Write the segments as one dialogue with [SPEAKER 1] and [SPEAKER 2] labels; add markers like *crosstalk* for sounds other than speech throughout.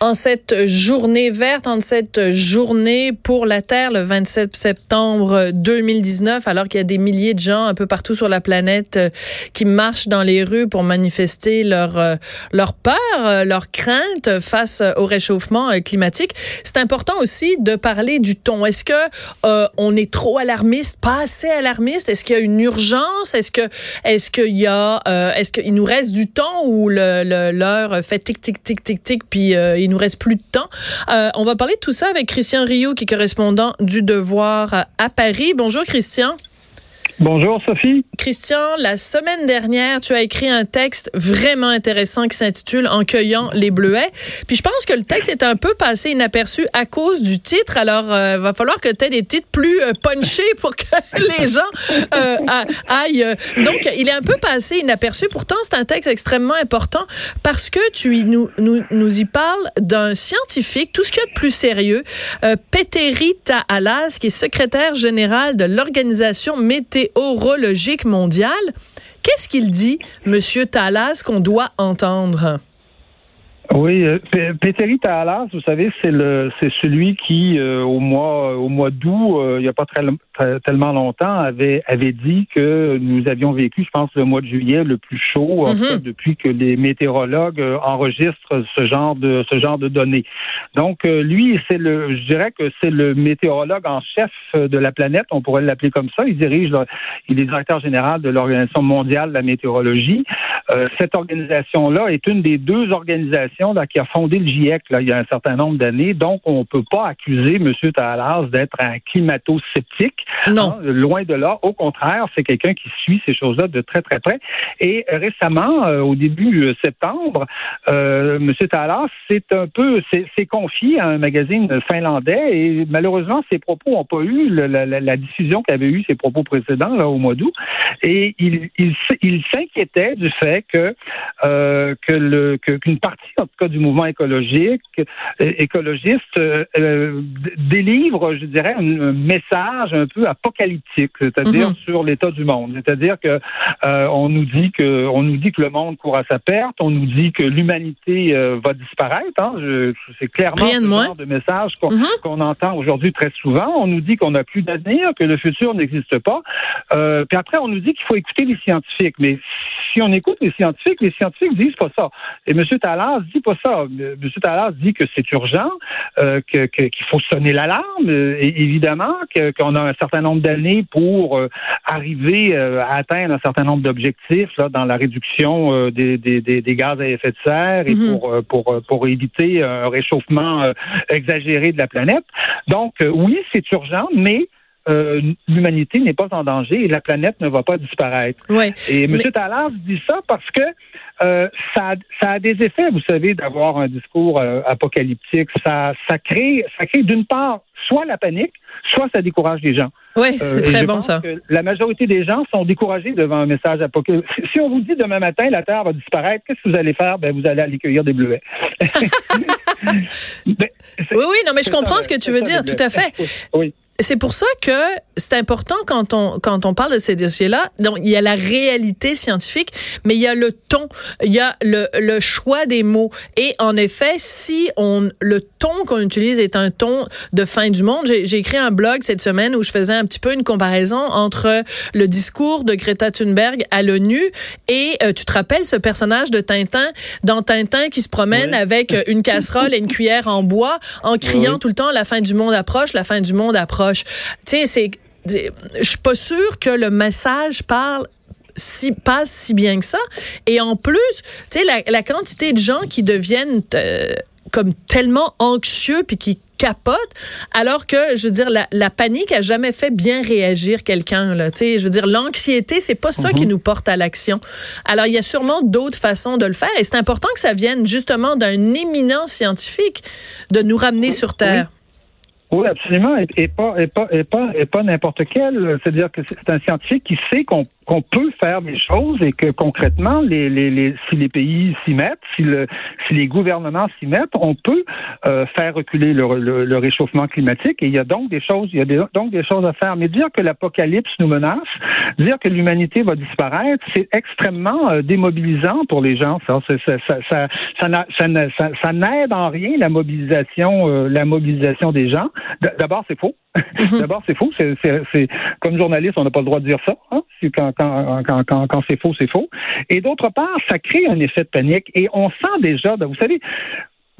[SPEAKER 1] en cette journée verte, en cette journée pour la Terre, le 27 septembre 2019, alors qu'il y a des milliers de gens un peu partout sur la planète euh, qui marchent dans les rues pour manifester leur euh, leur peur, euh, leur crainte face au réchauffement climatique. C'est important aussi de parler du ton. Est-ce que on est trop alarmiste, pas assez alarmiste? Est-ce qu'il y a une urgence? Est-ce que est-ce qu'il y a est-ce qu'il nous reste du temps ou le l'heure fait tic tic tic tic tic puis il nous reste plus de temps. Euh, on va parler de tout ça avec Christian Rio, qui est correspondant du Devoir à Paris. Bonjour Christian.
[SPEAKER 2] Bonjour Sophie.
[SPEAKER 1] Christian, la semaine dernière, tu as écrit un texte vraiment intéressant qui s'intitule En cueillant les bleuets. Puis je pense que le texte est un peu passé inaperçu à cause du titre. Alors, euh, va falloir que tu aies des titres plus euh, punchés pour que *laughs* les gens euh, aillent. Donc, il est un peu passé inaperçu. Pourtant, c'est un texte extrêmement important parce que tu nous, nous, nous y parles d'un scientifique, tout ce qu'il y a de plus sérieux, euh, Petteri Taalas, qui est secrétaire général de l'Organisation météo météorologique mondiale. Qu'est-ce qu'il dit, Monsieur Talas, qu'on doit entendre?
[SPEAKER 2] Oui, euh, Péteri Talas, vous savez, c'est le c'est celui qui euh, au mois au mois d'août, euh, il n'y a pas très, tellement longtemps, avait avait dit que nous avions vécu, je pense, le mois de juillet le plus chaud mm-hmm. depuis que les météorologues enregistrent ce genre de ce genre de données. Donc lui, c'est le, je dirais que c'est le météorologue en chef de la planète, on pourrait l'appeler comme ça. Il dirige, il est directeur général de l'Organisation mondiale de la météorologie. cette organisation-là est une des deux organisations qui a fondé le GIEC là, il y a un certain nombre d'années. Donc, on ne peut pas accuser M. Talas d'être un climato-sceptique.
[SPEAKER 1] Non.
[SPEAKER 2] Hein, loin de là. Au contraire, c'est quelqu'un qui suit ces choses-là de très, très près. Et récemment, euh, au début euh, septembre, euh, M. Talas s'est un peu s'est confié à un magazine finlandais et malheureusement, ses propos n'ont pas eu la, diffusion qu'avaient eu ses propos précédents là, au mois d'août. Et il, il, s'inquiétait du fait que, que le qu'une partie tout cas du mouvement écologique, euh, écologiste, euh, euh, délivre, je dirais, un message un peu apocalyptique, c'est-à-dire mhm. sur l'état du monde. C'est-à-dire que on nous dit que on nous dit que le monde court à sa perte, on nous dit que l'humanité va disparaître. Hein, c'est clairement
[SPEAKER 1] ce
[SPEAKER 2] genre de message mhm. qu'on entend aujourd'hui très souvent. On nous dit qu'on n'a plus d'avenir, que le futur n'existe pas. puis après, on nous dit qu'il faut écouter les scientifiques. Mais si on écoute les scientifiques, les scientifiques disent pas ça. Et M. Tallard dit pas ça. M. Talas dit que c'est urgent, euh, qu'il faut sonner l'alarme, euh, évidemment, qu'on a un certain nombre d'années pour euh, arriver à atteindre un certain nombre d'objectifs dans la réduction des, gaz à effet de serre et mm-hmm. pour, pour, pour éviter un réchauffement exagéré de la planète. Donc, oui, c'est urgent, mais l'humanité n'est pas en danger et la planète ne va pas disparaître. Et M. Talas dit ça parce que euh, ça, ça, a des effets, vous savez, d'avoir un discours euh, apocalyptique. Ça, ça crée, ça crée d'une part soit la panique, soit ça décourage les gens.
[SPEAKER 1] Oui, c'est euh, très bon ça.
[SPEAKER 2] la majorité des gens sont découragés devant un message apocalyptique. Si on vous dit demain matin la Terre va disparaître, qu'est-ce que vous allez faire? Ben vous allez aller cueillir des bleuets. *laughs*
[SPEAKER 1] Ben, oui, oui, non, mais je comprends ce que tu veux dire, tout à fait. Oui c'est pour ça que c'est important quand on quand on parle de ces dossiers-là. Donc il y a la réalité scientifique, mais il y a le ton, il y a le, le choix des mots. Et en effet, si on le ton qu'on utilise est un ton de fin du monde, j'ai écrit un blog cette semaine où je faisais un petit peu une comparaison entre le discours de Greta Thunberg à l'ONU et euh, tu te rappelles ce personnage de Tintin dans Tintin qui se promène avec une casserole et une cuillère en bois en criant tout le temps la fin du monde approche, la fin du monde approche. Tu sais, c'est je suis pas sûre que le message parle si passe si bien que ça. Et en plus, tu sais, la, quantité de gens qui deviennent euh, comme tellement anxieux puis qui capotent, alors que je veux dire la, panique a jamais fait bien réagir quelqu'un là. Tu sais, je veux dire l'anxiété, c'est pas ça qui mhm. nous porte à l'action. Alors il y a sûrement d'autres façons de le faire et c'est important que ça vienne justement d'un éminent scientifique de nous ramener sur terre.
[SPEAKER 2] Oui, absolument. Et, pas, et pas, et pas, et pas n'importe quel. C'est-à-dire que c'est un scientifique qui sait qu'on qu'on peut faire des choses et que concrètement, les, les, les si les pays s'y mettent, si, le, si les gouvernements s'y mettent, on peut euh, faire reculer le, le, réchauffement climatique. Et il y a donc des choses, il y a donc des choses à faire. Mais dire que l'apocalypse nous menace, dire que l'humanité va disparaître, c'est extrêmement euh, démobilisant pour les gens. Ça, ça, ça, ça, ça, ça n'aide en rien la mobilisation, euh, la mobilisation des gens. D'abord, c'est faux. Mhm. D'abord, c'est faux. C'est, comme journaliste, on n'a pas le droit de dire ça. Hein? Quand, quand, quand, quand, quand c'est faux, c'est faux. Et d'autre part, ça crée un effet de panique. Et on sent déjà, vous savez,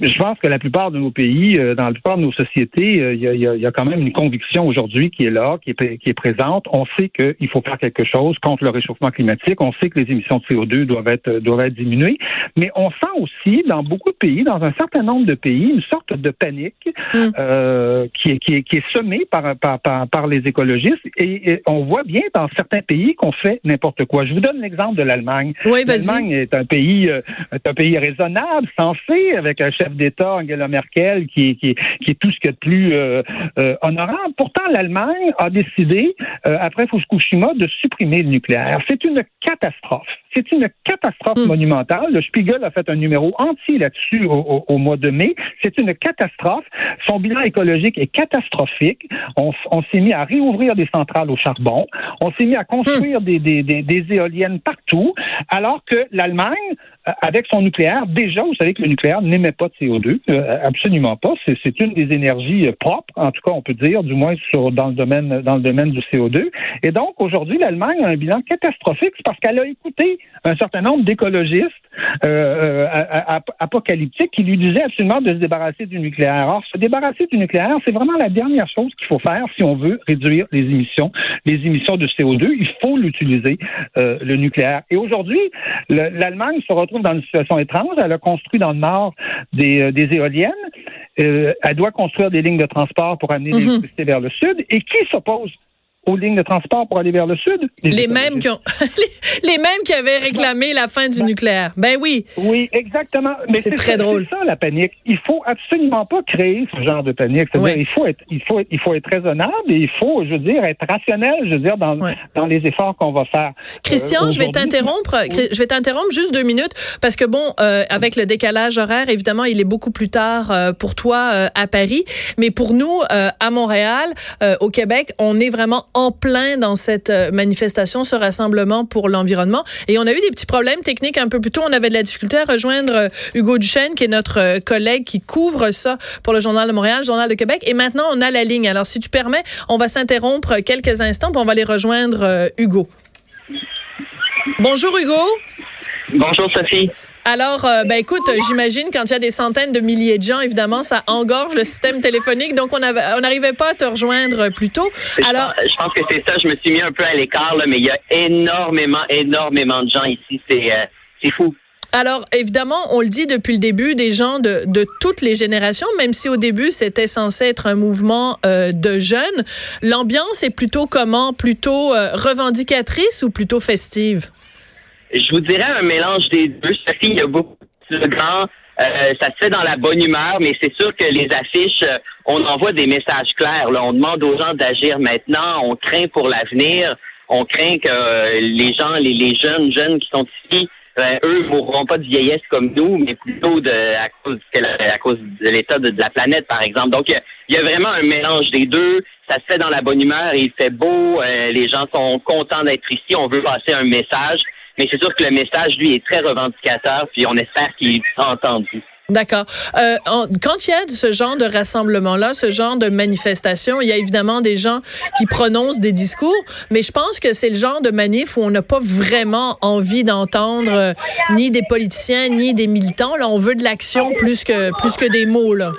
[SPEAKER 2] je pense que la plupart de nos pays, euh, dans la plupart de nos sociétés, euh, il y, a, y, a, quand même une conviction aujourd'hui qui est là, qui est, qui est présente. On sait qu'il faut faire quelque chose contre le réchauffement climatique. On sait que les émissions de CO2 doivent être, doivent être diminuées. Mais on sent aussi, dans beaucoup de pays, dans un certain nombre de pays, une sorte de panique mm. euh, qui, est, qui, est, qui est semée par, par, par, les écologistes. Et, on voit bien dans certains pays qu'on fait n'importe quoi. Je vous donne l'exemple de l'Allemagne.
[SPEAKER 1] Oui,
[SPEAKER 2] L'Allemagne est un pays, est un pays raisonnable, sensé, avec un chef d'État, Angela Merkel, qui, qui, qui, est tout ce qu'il y a de plus euh, euh, honorable. Pourtant, l'Allemagne a décidé, euh, après Fukushima, de supprimer le nucléaire. C'est une catastrophe. C'est une catastrophe hmm. monumentale. Le Spiegel a fait un numéro entier là-dessus au, mois de mai. C'est une catastrophe. Son bilan écologique est catastrophique. On, s'est mis à réouvrir des centrales au charbon. On s'est mis à construire hmm. des, des, des, éoliennes partout, alors que l'Allemagne, avec son nucléaire, déjà, vous savez que le nucléaire n'émet pas de CO2, euh, absolument pas. C'est une des énergies euh, propres, en tout cas, on peut dire, du moins sur, dans le domaine dans le domaine du CO2. Et donc, aujourd'hui, l'Allemagne a un bilan catastrophique parce qu'elle a écouté un certain nombre d'écologistes euh, euh apocalyptiques qui lui disaient absolument de se débarrasser du nucléaire. Or, se débarrasser du nucléaire, c'est vraiment la dernière chose qu'il faut faire si on veut réduire les émissions, les émissions de CO2. Il faut l'utiliser, euh, le nucléaire. Et aujourd'hui, l'Allemagne se retrouve dans une situation étrange. Elle a construit dans le nord des, euh, des éoliennes. elle doit construire des lignes de transport pour amener mhm. l'électricité vers le sud. Et qui s'oppose aux lignes de transport pour aller vers le sud.
[SPEAKER 1] Les, mêmes qui ont, *laughs* les, mêmes qui avaient réclamé la fin du ben, nucléaire. Ben oui.
[SPEAKER 2] Oui, exactement. Mais c'est très drôle. C'est ça la panique. Il faut absolument pas créer ce genre de panique. C'est-à-dire, il faut être, il faut être, il faut être raisonnable et il faut, je veux dire, être rationnel, je veux dire, dans, dans les efforts qu'on va faire.
[SPEAKER 1] Christian, euh, je vais t'interrompre. Je vais t'interrompre juste deux minutes parce que bon, euh, avec le décalage horaire, évidemment, il est beaucoup plus tard euh, pour toi à Paris, mais pour nous à Montréal, au Québec, on est vraiment en plein dans cette euh, manifestation, ce rassemblement pour l'environnement. Et on a eu des petits problèmes techniques un peu plus tôt. On avait de la difficulté à rejoindre euh, Hugo Duchesne, qui est notre euh, collègue qui couvre ça pour le Journal de Montréal, Journal de Québec. Et maintenant, on a la ligne. Alors, si tu permets, on va s'interrompre quelques instants, puis on va aller rejoindre Hugo. Bonjour Hugo.
[SPEAKER 3] Bonjour Sophie.
[SPEAKER 1] Alors, euh, ben écoute, j'imagine quand il y a des centaines de milliers de gens, évidemment, ça engorge le système téléphonique. Donc, on n'arrivait pas à te rejoindre plus tôt.
[SPEAKER 3] Alors, je pense, que c'est ça. Je me suis mis un peu à l'écart, mais il y a énormément, énormément de gens ici. C'est euh, c'est fou.
[SPEAKER 1] Alors, évidemment, on le dit depuis le début, des gens de, de toutes les générations, même si au début, c'était censé être un mouvement euh, de jeunes. L'ambiance est plutôt comment? Plutôt revendicatrice ou plutôt festive?
[SPEAKER 3] Je vous dirais un mélange des deux. Sophie, il y a beaucoup de slogans. Euh, ça se fait dans la bonne humeur, mais c'est sûr que les affiches, euh, on envoie des messages clairs. Là. On demande aux gens d'agir maintenant. On craint pour l'avenir. On craint que euh, les gens, les, jeunes, jeunes qui sont ici, euh, eux mourront pas de vieillesse comme nous, mais plutôt de à cause, à cause de l'état de, la planète, par exemple. Donc, il y, a vraiment un mélange des deux. Ça se fait dans la bonne humeur il fait beau. les gens sont contents d'être ici. On veut passer un message. Mais c'est sûr que le message, lui, est très revendicateur, puis on espère qu'il sera entendu.
[SPEAKER 1] D'accord. Euh, quand il y a ce genre de rassemblement-là, ce genre de manifestation, il y a évidemment des gens qui prononcent des discours, mais je pense que c'est le genre de manif où on n'a pas vraiment envie d'entendre euh, ni des politiciens ni des militants. Là, on veut de l'action plus que plus que des mots. Là.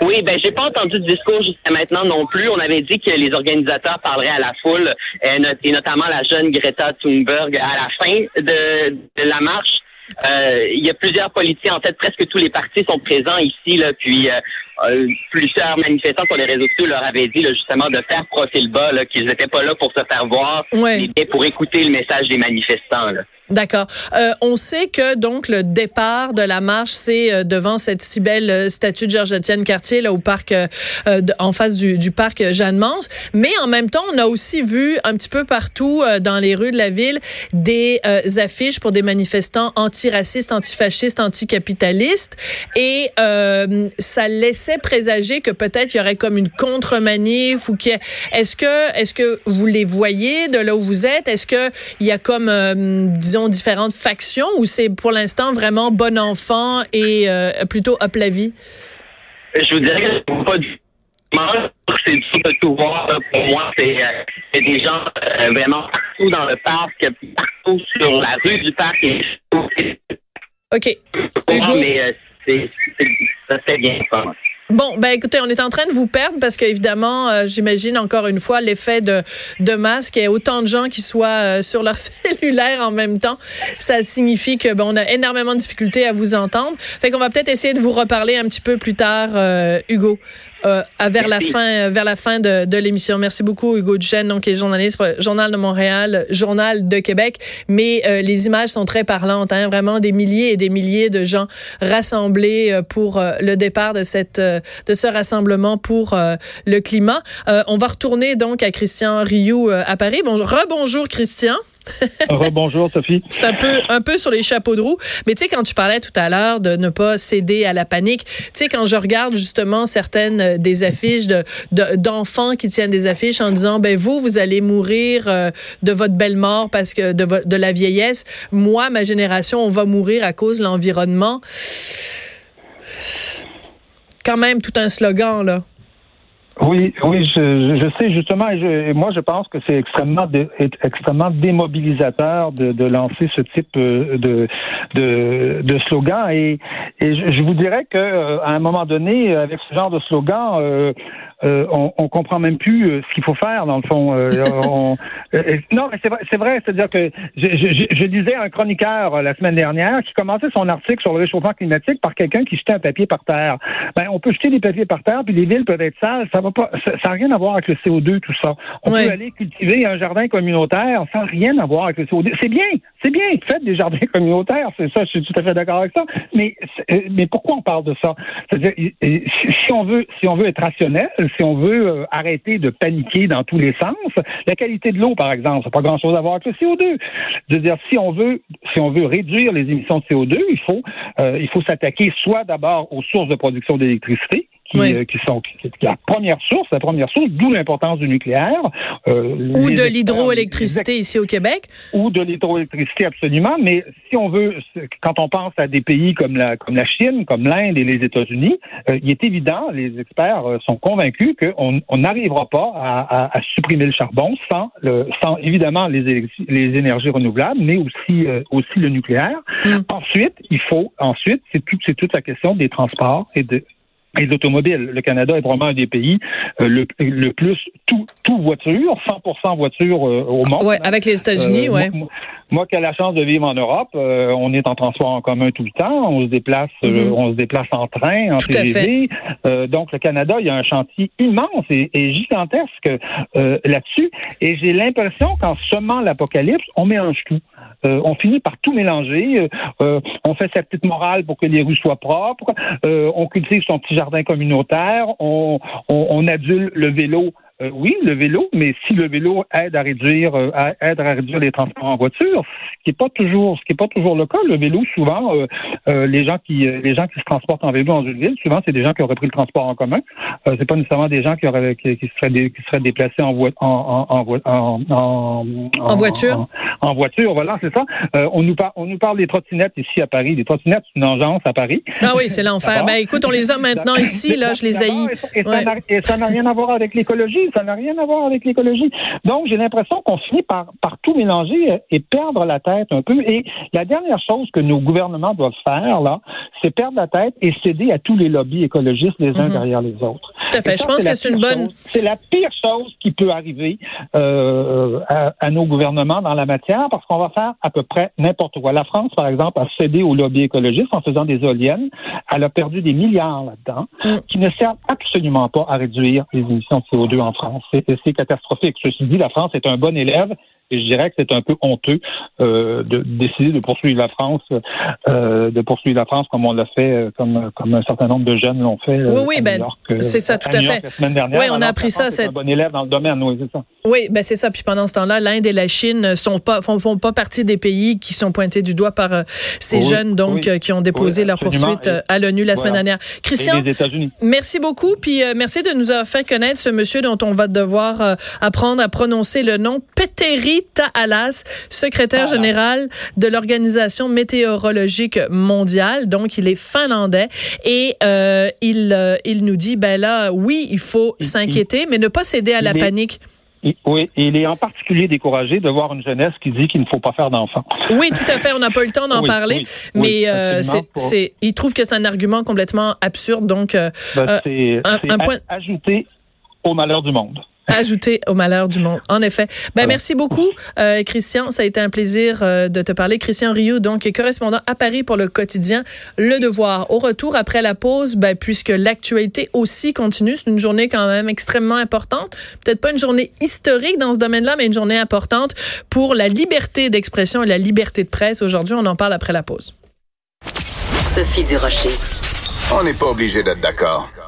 [SPEAKER 3] Oui, ben j'ai pas entendu de discours jusqu'à maintenant non plus. On avait dit que les organisateurs parleraient à la foule, euh, et notamment la jeune Greta Thunberg à la fin de, la marche. Euh, il y a plusieurs politiciens, en fait, presque tous les partis sont présents ici, là, puis euh, plusieurs manifestants sur les réseaux sociaux leur avaient dit justement de faire profil bas, qu'ils n'étaient pas là pour se faire voir, mais pour écouter le message des manifestants.
[SPEAKER 1] D'accord. Euh, on sait que donc le départ de la marche, c'est euh, devant cette si belle euh, statue de Georges-Étienne Cartier là au parc, en face du, du parc Jeanne-Mance. Mais en même temps, on a aussi vu un petit peu partout dans les rues de la ville des affiches pour des manifestants antiracistes, antifascistes, anticapitalistes, et ça laissait présager que peut-être il y aurait comme une contre-manif ou que est-ce que est-ce que vous les voyez de là où vous êtes? Est-ce que il y a comme disons différentes factions ou c'est pour l'instant vraiment bon enfant et euh, plutôt up la vie?
[SPEAKER 3] Je vous dirais que pas du c'est tout voir. Pour moi, c'est euh, des gens euh, vraiment partout dans le parc, partout sur la rue du parc. Et...
[SPEAKER 1] OK.
[SPEAKER 3] mais ça fait bien, pense.
[SPEAKER 1] Bon, ben écoutez, on est en train de vous perdre parce qu'évidemment, euh, j'imagine encore une fois l'effet de, y ait autant de gens qui soient euh, sur leur *laughs* cellulaire en même temps. Ça signifie que bon, on a énormément de difficultés à vous entendre. Fait qu'on va peut-être essayer de vous reparler un petit peu plus tard, euh, Hugo. Euh, vers la fin, vers la fin de, de l'émission. Merci beaucoup, Hugo Duchesne, donc qui est journaliste, Journal de Montréal, Journal de Québec. Mais euh, les images sont très parlantes, hein, vraiment des milliers et des milliers de gens rassemblés euh, pour le départ de cette, de ce rassemblement pour le climat. on va retourner donc à Christian Rioux à Paris. Bon, rebonjour, Christian.
[SPEAKER 2] Bonjour Sophie.
[SPEAKER 1] C'est un peu un peu sur les chapeaux de roue, mais tu sais quand tu parlais tout à l'heure de ne pas céder à la panique, tu sais quand je regarde justement certaines euh, des affiches de d'enfants qui tiennent des affiches en disant ben vous vous allez mourir euh, de votre belle mort parce que de de la vieillesse, moi ma génération on va mourir à cause de l'environnement. Quand même tout un slogan là.
[SPEAKER 2] Oui, oui, je, je sais justement, et, je, moi je pense que c'est extrêmement, extrêmement démobilisateur de, de, lancer ce type euh, de, de, de slogan. Et, et je, vous dirais que euh, à un moment donné, avec ce genre de slogan, euh, euh, on, on comprend même plus euh, ce qu'il faut faire dans le fond. Euh, *laughs* non, mais c'est vrai, c'est vrai, c'est-à-dire que je, je, je, disais un chroniqueur la semaine dernière qui commençait son article sur le réchauffement climatique par quelqu'un qui jetait un papier par terre. Ben, on peut jeter des papiers par terre, puis les villes peuvent être sales. Ça va pas, ça n'a rien à voir avec le CO2, tout ça. On peut aller cultiver un jardin communautaire sans rien avoir avec le CO2. C'est bien, c'est bien. Faites des jardins *laughs* communautaires, c'est ça. Je suis tout à fait d'accord avec ça. Mais, mais pourquoi on parle de ça? C'est-à-dire, si on veut, si on veut être rationnel, si on veut euh, arrêter de paniquer dans tous les sens, la qualité de l'eau, par exemple, ça n'a pas grand-chose à voir avec le CO2. Je veux dire, si on veut, si on veut réduire les émissions de CO2, il faut, euh, il faut s'attaquer soit d'abord aux sources de production d'électricité, qui, euh, qui sont qui, la première source, la première source, d'où l'importance du nucléaire.
[SPEAKER 1] Euh, ou de l'hydroélectricité ici au Québec.
[SPEAKER 2] Ou de l'hydroélectricité, absolument. Mais si on veut, quand on pense à des pays comme la, comme la Chine, comme l'Inde et les États-Unis, euh, il est évident, les experts sont convaincus qu'on n'arrivera pas à, à, supprimer le charbon sans, le, sans évidemment les, les énergies renouvelables, mais aussi, aussi le nucléaire. Mm. Ensuite, il faut, ensuite, c'est tout, c'est toute la question des transports et de les automobiles. Le Canada est vraiment un des pays euh, le, le, plus tout, tout voiture, 100% voiture euh, au monde.
[SPEAKER 1] Ouais, avec les États-Unis, euh, ouais.
[SPEAKER 2] Moi, qui ai la chance de vivre en Europe, on est en transport en commun tout le temps. On se déplace, mm-hmm. on se déplace en train, en TGV. donc, le Canada, il y a un chantier immense et, et gigantesque là-dessus. Et j'ai l'impression qu'en semant l'apocalypse, on mélange tout. Euh, on finit par tout mélanger. Euh, euh, on fait sa petite morale pour que les rues soient propres. on cultive son petit jardin communautaire. On, on, on adule le vélo euh, oui, le vélo, mais si le vélo aide à réduire, euh, aide à réduire les transports en voiture, ce qui est pas toujours, ce qui est pas toujours le cas. Le vélo, souvent, euh, les gens qui, les gens qui se transportent en vélo dans une ville, souvent, c'est des gens qui auraient pris le transport en commun. c'est pas nécessairement des gens qui auraient, qui, seraient, qui seraient déplacés en, en, en,
[SPEAKER 1] en, en, voiture.
[SPEAKER 2] En, voiture, voilà, c'est ça. on nous parle, on nous parle des trottinettes ici à Paris. Les trottinettes, c'est une engeance à Paris.
[SPEAKER 1] Ah oui, c'est l'enfer. Ben écoute, on les a maintenant ici, là, je les haïs.
[SPEAKER 2] Et ça n'a rien à voir avec l'écologie ça n'a rien à voir avec l'écologie. Donc, j'ai l'impression qu'on finit par, par tout mélanger et perdre la tête un peu. Et la dernière chose que nos gouvernements doivent faire, là, c'est perdre la tête et céder à tous les lobbies écologistes les uns mhm. derrière les autres.
[SPEAKER 1] Tout à fait. Je pense que c'est une bonne.
[SPEAKER 2] C'est la pire chose qui peut arriver euh, à, à, nos gouvernements dans la matière parce qu'on va faire à peu près n'importe quoi. La France, par exemple, a cédé aux lobbies écologistes en faisant des éoliennes Elle a perdu des milliards là-dedans, mm. qui ne servent absolument pas à réduire les émissions de CO2 en France. C'est catastrophique. Ceci dit, la France est un bon élève et je dirais que c'est un peu honteux euh, de décider de poursuivre la France, euh, de poursuivre la France comme on l'a fait, euh, comme comme un certain nombre de jeunes l'ont fait.
[SPEAKER 1] oui, oui, ben c'est ça, tout à, fait.
[SPEAKER 2] Dernière,
[SPEAKER 1] oui, on a appris ça.
[SPEAKER 2] C'est un bon élève dans le domaine, oui, c'est ça.
[SPEAKER 1] Oui, ben c'est ça. Puis pendant ce temps-là, l'Inde et la Chine sont pas font, font, pas partie des pays qui sont pointés du doigt par ces jeunes donc qui ont déposé leur poursuite à l'ONU la semaine dernière.
[SPEAKER 2] Christian,
[SPEAKER 1] merci beaucoup. Puis merci de nous avoir fait connaître ce monsieur dont on va devoir apprendre à prononcer le nom Petteri Alas, secrétaire général de l'Organisation météorologique mondiale. Donc, il est finlandais et euh, il, euh, il nous dit, ben là, oui, il faut s'inquiéter, mais ne pas céder à la panique.
[SPEAKER 2] oui, il est en particulier découragé de voir une jeunesse qui dit qu'il ne faut pas faire d'enfants.
[SPEAKER 1] Oui, tout à fait. On n'a pas eu le temps d'en *laughs* parler, mais euh, c'est, il trouve que c'est un argument complètement absurde. Donc, ben,
[SPEAKER 2] c'est, un, point ajouté au malheur du monde.
[SPEAKER 1] Ajouter au malheur du monde. En effet. Ben, merci beaucoup, euh, Christian. Ça a été un plaisir euh, de te parler. Christian Rioux, donc, correspondant à Paris pour le quotidien Le Devoir. Au retour, après la pause, ben, puisque l'actualité aussi continue, c'est une journée quand même extrêmement importante. Peut-être pas une journée historique dans ce domaine-là, mais une journée importante pour la liberté d'expression et la liberté de presse. Aujourd'hui, on en parle après la pause.
[SPEAKER 4] Sophie Durocher. On n'est pas obligé d'être d'accord.